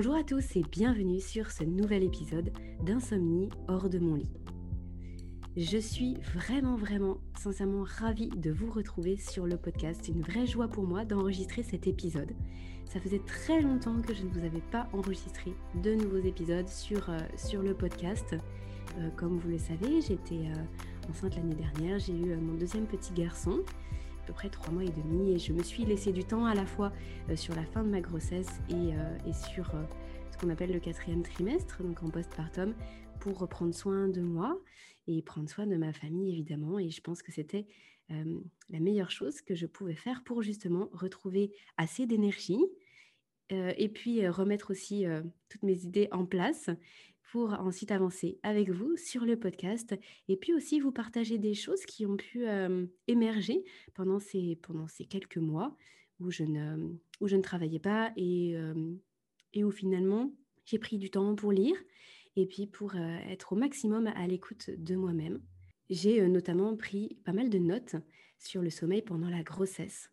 Bonjour à tous et bienvenue sur ce nouvel épisode d'Insomnie hors de mon lit. Je suis vraiment, vraiment, sincèrement ravie de vous retrouver sur le podcast. C'est une vraie joie pour moi d'enregistrer cet épisode. Ça faisait très longtemps que je ne vous avais pas enregistré de nouveaux épisodes sur, euh, le podcast. Euh, comme vous le savez, j'étais euh, enceinte l'année dernière, j'ai eu mon deuxième petit garçon peu près trois mois et demi et je me suis laissé du temps à la fois euh, sur la fin de ma grossesse et, euh, sur euh, ce qu'on appelle le quatrième trimestre, donc en postpartum, pour reprendre soin de moi et prendre soin de ma famille évidemment. Et je pense que c'était la meilleure chose que je pouvais faire pour justement retrouver assez d'énergie et puis remettre aussi toutes mes idées en place pour ensuite avancer avec vous sur le podcast et puis aussi vous partager des choses qui ont pu émerger pendant ces, quelques mois où je ne, travaillais pas et où finalement j'ai pris du temps pour lire et puis pour être au maximum à l'écoute de moi-même. J'ai notamment pris pas mal de notes sur le sommeil pendant la grossesse.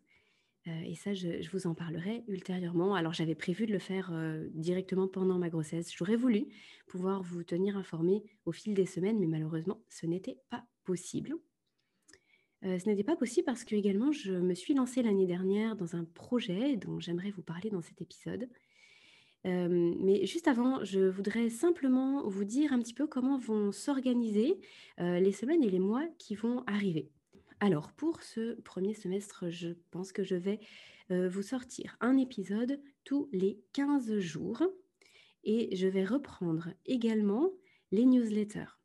Euh, et ça, je, vous en parlerai ultérieurement. Alors, j'avais prévu de le faire euh, directement pendant ma grossesse. J'aurais voulu pouvoir vous tenir informé au fil des semaines, mais malheureusement, ce n'était pas possible. Euh, ce n'était pas possible parce que également, je me suis lancée l'année dernière dans un projet dont j'aimerais vous parler dans cet épisode. mais juste avant, je voudrais simplement vous dire un petit peu comment vont s'organiser les semaines et les mois qui vont arriver. Alors, pour ce premier semestre, je pense que je vais euh, vous sortir un épisode tous les 15 jours et je vais reprendre également les newsletters.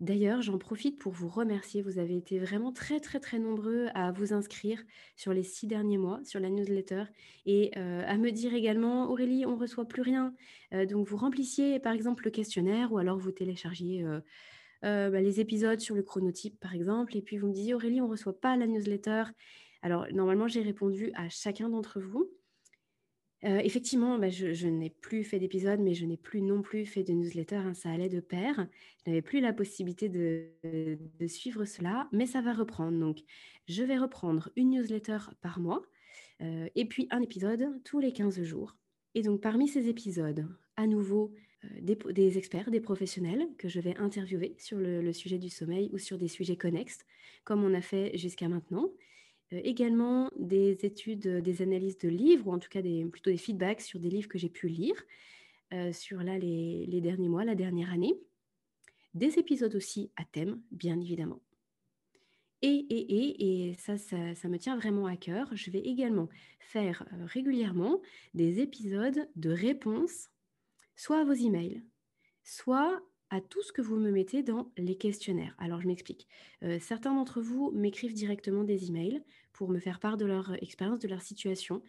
D'ailleurs, j'en profite pour vous remercier. Vous avez été vraiment très, très, très nombreux à vous inscrire sur les six derniers mois sur la newsletter et euh, à me dire également, Aurélie, on ne reçoit plus rien. Euh, donc, vous remplissiez par exemple le questionnaire ou alors vous téléchargiez euh, bah, les épisodes sur le chronotype, par exemple. Et puis, vous me disiez, Aurélie, on ne reçoit pas la newsletter. Alors, normalement, j'ai répondu à chacun d'entre vous. Euh, effectivement, bah, je, n'ai plus fait d'épisode, mais je n'ai plus non plus fait de newsletter. Hein, ça allait de pair. Je n'avais plus la possibilité de, suivre cela, mais ça va reprendre. Donc, je vais reprendre une newsletter par mois euh, et puis un épisode tous les 15 jours. Et donc, parmi ces épisodes, à nouveau, euh, des, experts, des professionnels que je vais interviewer sur le, sujet du sommeil ou sur des sujets connexes, comme on a fait jusqu'à maintenant. Euh, également des études, des analyses de livres, ou en tout cas plutôt des feedbacks sur des livres que j'ai pu lire euh, sur là, les, derniers mois, la dernière année. Des épisodes aussi à thème, bien évidemment. Et, et, et, et ça, ça, me tient vraiment à cœur, je vais également faire régulièrement des épisodes de réponses soit à vos emails, soit à tout ce que vous me mettez dans les questionnaires. Alors, je m'explique. Euh, certains d'entre vous m'écrivent directement des emails pour me faire part de leur expérience, de leur situation,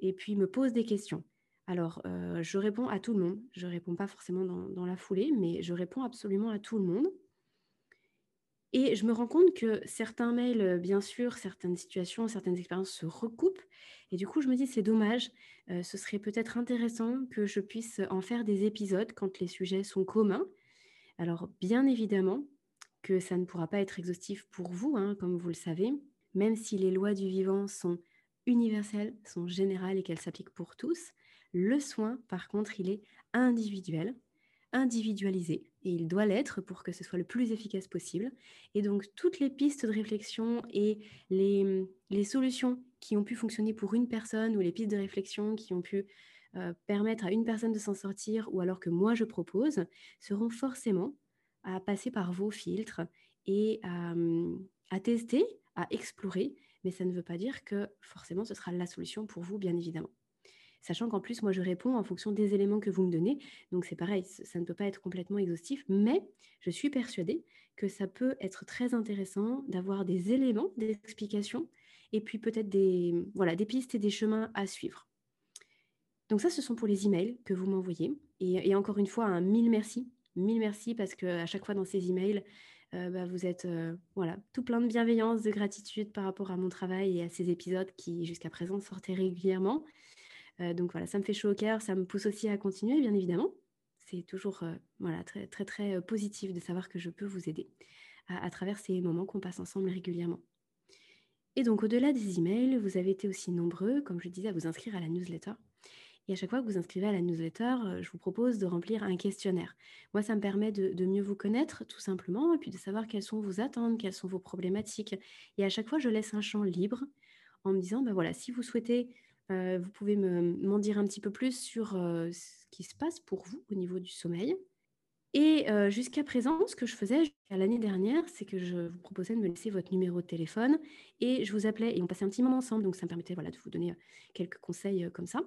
et puis me posent des questions. Alors, euh, je réponds à tout le monde. Je ne réponds pas forcément dans, la foulée, mais je réponds absolument à tout le monde. Et je me rends compte que certains mails, bien sûr, certaines situations, certaines expériences se recoupent. Et du coup, je me dis, c'est dommage. Euh, ce serait peut-être intéressant que je puisse en faire des épisodes quand les sujets sont communs. Alors, bien évidemment que ça ne pourra pas être exhaustif pour vous, hein, comme vous le savez, même si les lois du vivant sont universelles, sont générales et qu'elles s'appliquent pour tous. Le soin, par contre, il est individuel individualisé et il doit l'être pour que ce soit le plus efficace possible. Et donc toutes les pistes de réflexion et les, solutions qui ont pu fonctionner pour une personne ou les pistes de réflexion qui ont pu euh, permettre à une personne de s'en sortir ou alors que moi je propose seront forcément à passer par vos filtres et à tester, à explorer, mais ça ne veut pas dire que forcément ce sera la solution pour vous, bien évidemment sachant qu'en plus, moi, je réponds en fonction des éléments que vous me donnez. Donc, c'est pareil, ça ne peut pas être complètement exhaustif, mais je suis persuadée que ça peut être très intéressant d'avoir des éléments, des explications, et puis peut-être des, voilà, des pistes et des chemins à suivre. Donc ça, ce sont pour les emails que vous m'envoyez. Et, encore une fois, un mille merci. Mille merci parce qu'à chaque fois dans ces emails, euh, bah, vous êtes euh, voilà, tout plein de bienveillance, de gratitude par rapport à mon travail et à ces épisodes qui jusqu'à présent sortaient régulièrement. Euh, donc voilà, ça me fait chaud au cœur, ça me pousse aussi à continuer, bien évidemment. C'est toujours euh, voilà, très, très, très euh, positif de savoir que je peux vous aider à, travers ces moments qu'on passe ensemble régulièrement. Et donc, au-delà des emails, vous avez été aussi nombreux, comme je disais, à vous inscrire à la newsletter. Et à chaque fois que vous inscrivez à la newsletter, je vous propose de remplir un questionnaire. Moi, ça me permet de, mieux vous connaître, tout simplement, et puis de savoir quelles sont vos attentes, quelles sont vos problématiques. Et à chaque fois, je laisse un champ libre en me disant, ben voilà, si vous souhaitez, euh, vous pouvez m'en dire un petit peu plus sur euh, ce qui se passe pour vous au niveau du sommeil. Et jusqu'à présent, ce que je faisais l'année dernière, c'est que je vous proposais de me laisser votre numéro de téléphone et je vous appelais et on passait un petit moment ensemble. Donc ça me permettait voilà, de vous donner quelques conseils comme ça,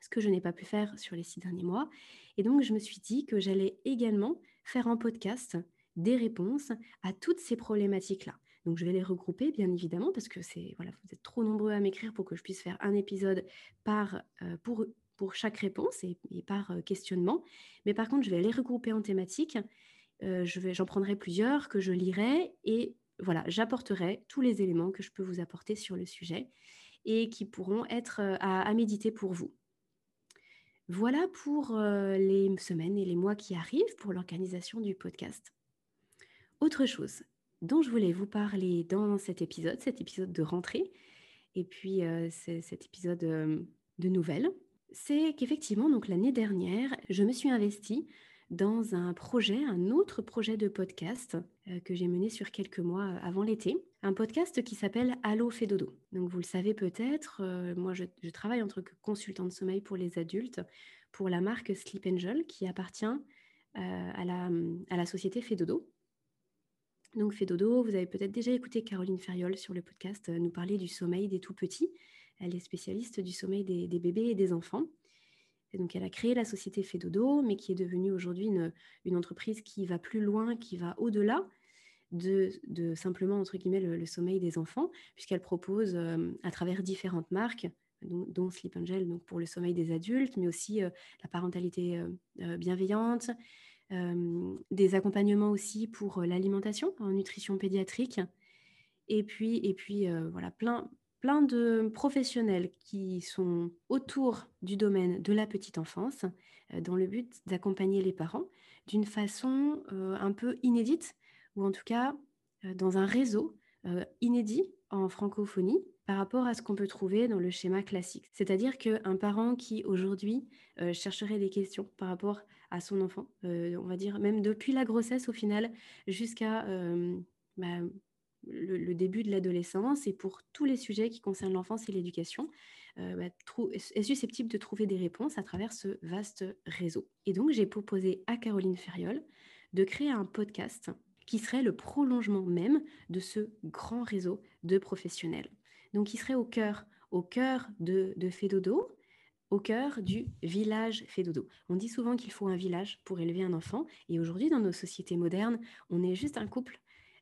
ce que je n'ai pas pu faire sur les six derniers mois. Et donc je me suis dit que j'allais également faire en podcast des réponses à toutes ces problématiques-là. Donc je vais les regrouper bien évidemment parce que c'est voilà, vous êtes trop nombreux à m'écrire pour que je puisse faire un épisode par pour pour chaque réponse et, par euh, questionnement. Mais par contre, je vais les regrouper en thématiques. Euh, je vais, j'en prendrai plusieurs que je lirai et voilà, j'apporterai tous les éléments que je peux vous apporter sur le sujet et qui pourront être euh, à, méditer pour vous. Voilà pour les semaines et les mois qui arrivent pour l'organisation du podcast. Autre chose dont je voulais vous parler dans cet épisode, cet épisode de rentrée, et puis cet épisode de nouvelles, c'est qu'effectivement, donc l'année dernière, je me suis investie dans un projet, un autre projet de podcast euh, que j'ai mené sur quelques mois euh, avant l'été, un podcast qui s'appelle Allo fait. Donc vous le savez peut-être, euh, moi je, travaille en tant que consultant de sommeil pour les adultes pour la marque Sleep Angel qui appartient à, la, à la société Fedodo. Donc Fedodo, vous avez peut-être déjà écouté Caroline Ferriol sur le podcast nous parler du sommeil des tout petits. Elle est spécialiste du sommeil des, bébés et des enfants. Et donc, elle a créé la société Fedodo, mais qui est devenue aujourd'hui une, entreprise qui va plus loin, qui va au-delà de, simplement, entre guillemets, le, sommeil des enfants, puisqu'elle propose euh, à travers différentes marques, dont, Sleep Angel donc pour le sommeil des adultes, mais aussi euh, la parentalité euh, bienveillante, des accompagnements aussi pour l'alimentation en nutrition pédiatrique, et puis, et puis voilà, plein, plein de professionnels qui sont autour du domaine de la petite enfance dans le but d'accompagner les parents d'une façon un peu inédite ou en tout cas dans un réseau inédit en francophonie par rapport à ce qu'on peut trouver dans le schéma classique. C'est-à-dire qu'un parent qui aujourd'hui chercherait des questions par rapport à son enfant, on va dire même depuis la grossesse au final jusqu'à bah, le, début de l'adolescence et pour tous les sujets qui concernent l'enfance et l'éducation, euh, bah, est susceptible de trouver des réponses à travers ce vaste réseau. Et donc, j'ai proposé à Caroline Ferriol de créer un podcast qui serait le prolongement même de ce grand réseau de professionnels. Donc, qui serait au cœur, au cœur de, de Fédodo, au cœur du village Fédodo. On dit souvent qu'il faut un village pour élever un enfant, et aujourd'hui, dans nos sociétés modernes, on est juste un couple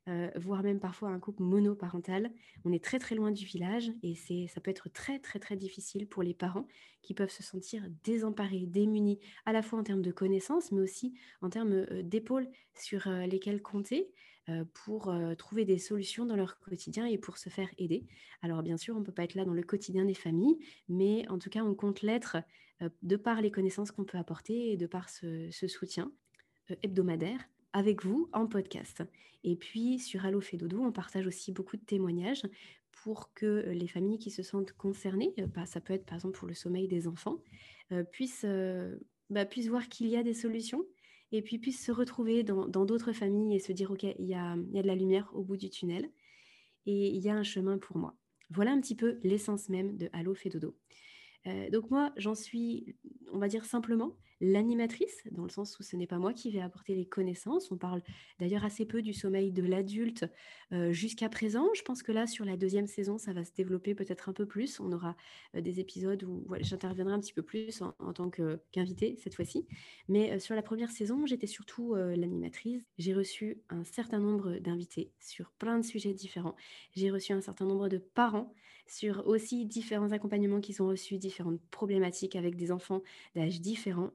euh, voire même parfois un couple monoparental. On est très très loin du village et ça peut être très très très difficile pour les parents qui peuvent se sentir désemparés, démunis, à la fois en termes de connaissances, mais aussi en termes euh, d'épaules sur euh, lesquelles compter pour trouver des solutions dans leur quotidien et pour se faire aider. Alors bien sûr, on ne peut pas être là dans le quotidien des familles, mais en tout cas, on compte l'être de par les connaissances qu'on peut apporter et de par ce soutien hebdomadaire avec vous en podcast. Et puis sur Allo fait dodo, on partage aussi beaucoup de témoignages pour que euh, les familles qui se sentent concernées, euh, bah, ça peut être par exemple pour le sommeil des enfants, euh, bah, puissent voir qu'il y a des solutions et puis puissent se retrouver dans d'autres familles et se dire, OK, il y a, y a de la lumière au bout du tunnel et il y a un chemin pour moi. Voilà un petit peu l'essence même de Allo fait dodo. donc moi, j'en suis, on va dire simplement, l'animatrice, dans le sens où ce n'est pas moi qui vais apporter les connaissances. On parle d'ailleurs assez peu du sommeil de l'adulte euh, jusqu'à présent. Je pense que là, sur la deuxième saison, ça va se développer peut-être un peu plus. On aura euh, des épisodes où j'interviendrai un petit peu plus en, tant qu'invité cette fois-ci. Mais euh, sur la première saison, j'étais surtout l'animatrice. J'ai reçu un certain nombre d'invités sur plein de sujets différents. J'ai reçu un certain nombre de parents sur aussi différents accompagnements qui sont reçus, différentes problématiques avec des enfants d'âge différents,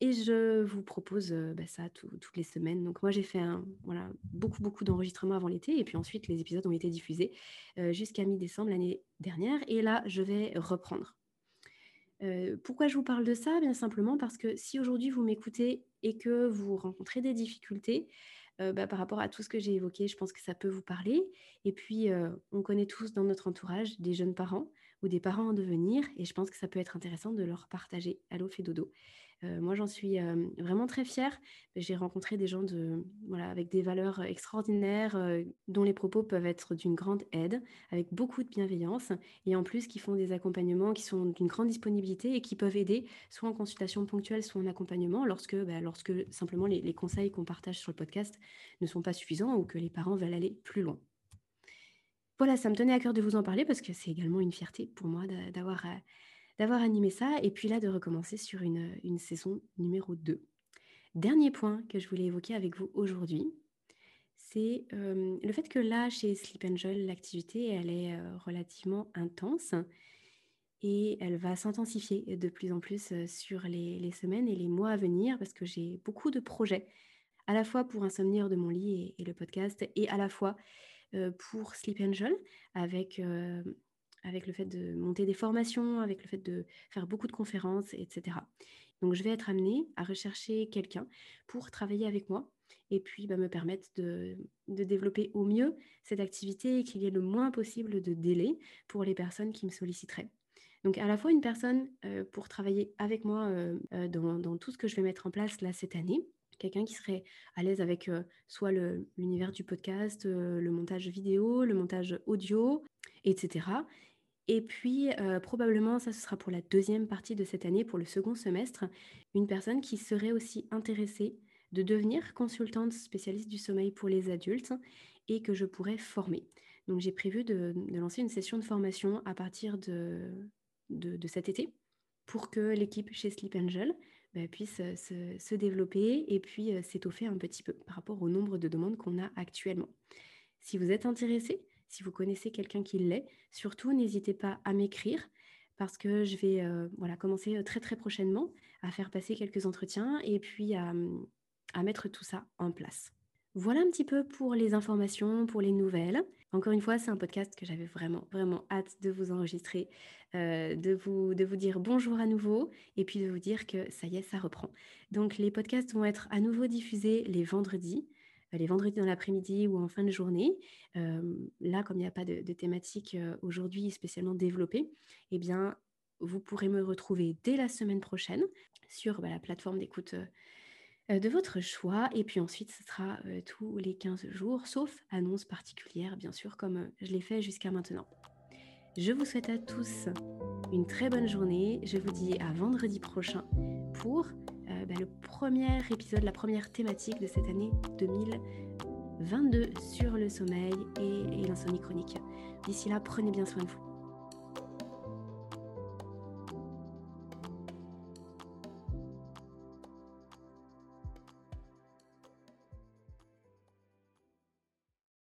et je vous propose bah, ça toutes les semaines. Donc moi j'ai fait voilà, beaucoup beaucoup d'enregistrements avant l'été et puis ensuite les épisodes ont été diffusés jusqu'à mi-décembre l'année dernière et là je vais reprendre. pourquoi je vous parle de ça? Bien simplement parce que si aujourd'hui vous m'écoutez et que vous rencontrez des difficultés bah, par rapport à tout ce que j'ai évoqué, je pense que ça peut vous parler. Et puis on connaît tous dans notre entourage des jeunes parents ou des parents en devenir. Et je pense que ça peut être intéressant de leur partager Allo fait dodo. Euh, moi, j'en suis euh, vraiment très fière. J'ai rencontré des gens de, voilà, avec des valeurs extraordinaires, euh, dont les propos peuvent être d'une grande aide, avec beaucoup de bienveillance, et en plus qui font des accompagnements qui sont d'une grande disponibilité et qui peuvent aider, soit en consultation ponctuelle, soit en accompagnement, lorsque, bah, lorsque simplement les, les conseils qu'on partage sur le podcast ne sont pas suffisants ou que les parents veulent aller plus loin. Voilà, ça me tenait à cœur de vous en parler parce que c'est également une fierté pour moi d'avoir d'avoir animé ça et puis là de recommencer sur une, une saison numéro 2. Dernier point que je voulais évoquer avec vous aujourd'hui, c'est euh, le fait que là, chez Sleep Angel, l'activité, elle est euh, relativement intense et elle va s'intensifier de plus en plus euh, sur les, les, semaines et les mois à venir parce que j'ai beaucoup de projets, à la fois pour Insomnie de mon lit et, le podcast, et à la fois pour Sleep Angel avec avec le fait de monter des formations, avec le fait de faire beaucoup de conférences, etc. Donc, je vais être amenée à rechercher quelqu'un pour travailler avec moi et puis bah, me permettre de, développer au mieux cette activité et qu'il y ait le moins possible de délai pour les personnes qui me solliciteraient. Donc, à la fois une personne euh, pour travailler avec moi euh, euh, dans, tout ce que je vais mettre en place là cette année, quelqu'un qui serait à l'aise avec soit l'univers du podcast, le montage vidéo, le montage audio, etc. Et puis, probablement, ça, ce sera pour la deuxième partie de cette année, pour le second semestre, une personne qui serait aussi intéressée de devenir consultante spécialiste du sommeil pour les adultes et que je pourrais former. Donc, j'ai prévu de, lancer une session de formation à partir de, cet été pour que l'équipe chez Sleep Angel bah, puisse se, développer et puis s'étoffer un petit peu par rapport au nombre de demandes qu'on a actuellement. Si vous êtes intéressé, si vous connaissez quelqu'un qui l'est, surtout n'hésitez pas à m'écrire parce que je vais voilà, commencer très très prochainement à faire passer quelques entretiens et puis à, mettre tout ça en place. Voilà un petit peu pour les informations, pour les nouvelles. Encore une fois, c'est un podcast que j'avais vraiment, vraiment hâte de vous enregistrer, euh, de, vous, dire bonjour à nouveau et puis de vous dire que ça y est, ça reprend. Donc les podcasts vont être à nouveau diffusés les vendredis. Euh, les vendredis dans l'après-midi ou en fin de journée. là, comme il n'y a pas de, thématique euh, aujourd'hui spécialement développée, eh bien, vous pourrez me retrouver dès la semaine prochaine sur bah, la plateforme d'écoute euh, de votre choix. Et puis ensuite, ce sera tous les 15 jours, sauf annonce particulière, bien sûr, comme je l'ai fait jusqu'à maintenant. Je vous souhaite à tous une très bonne journée. Je vous dis à vendredi prochain pour euh, bah, le premier épisode, la première thématique de cette année 2022 sur le sommeil et l'insomnie chronique. D'ici là, prenez bien soin de vous.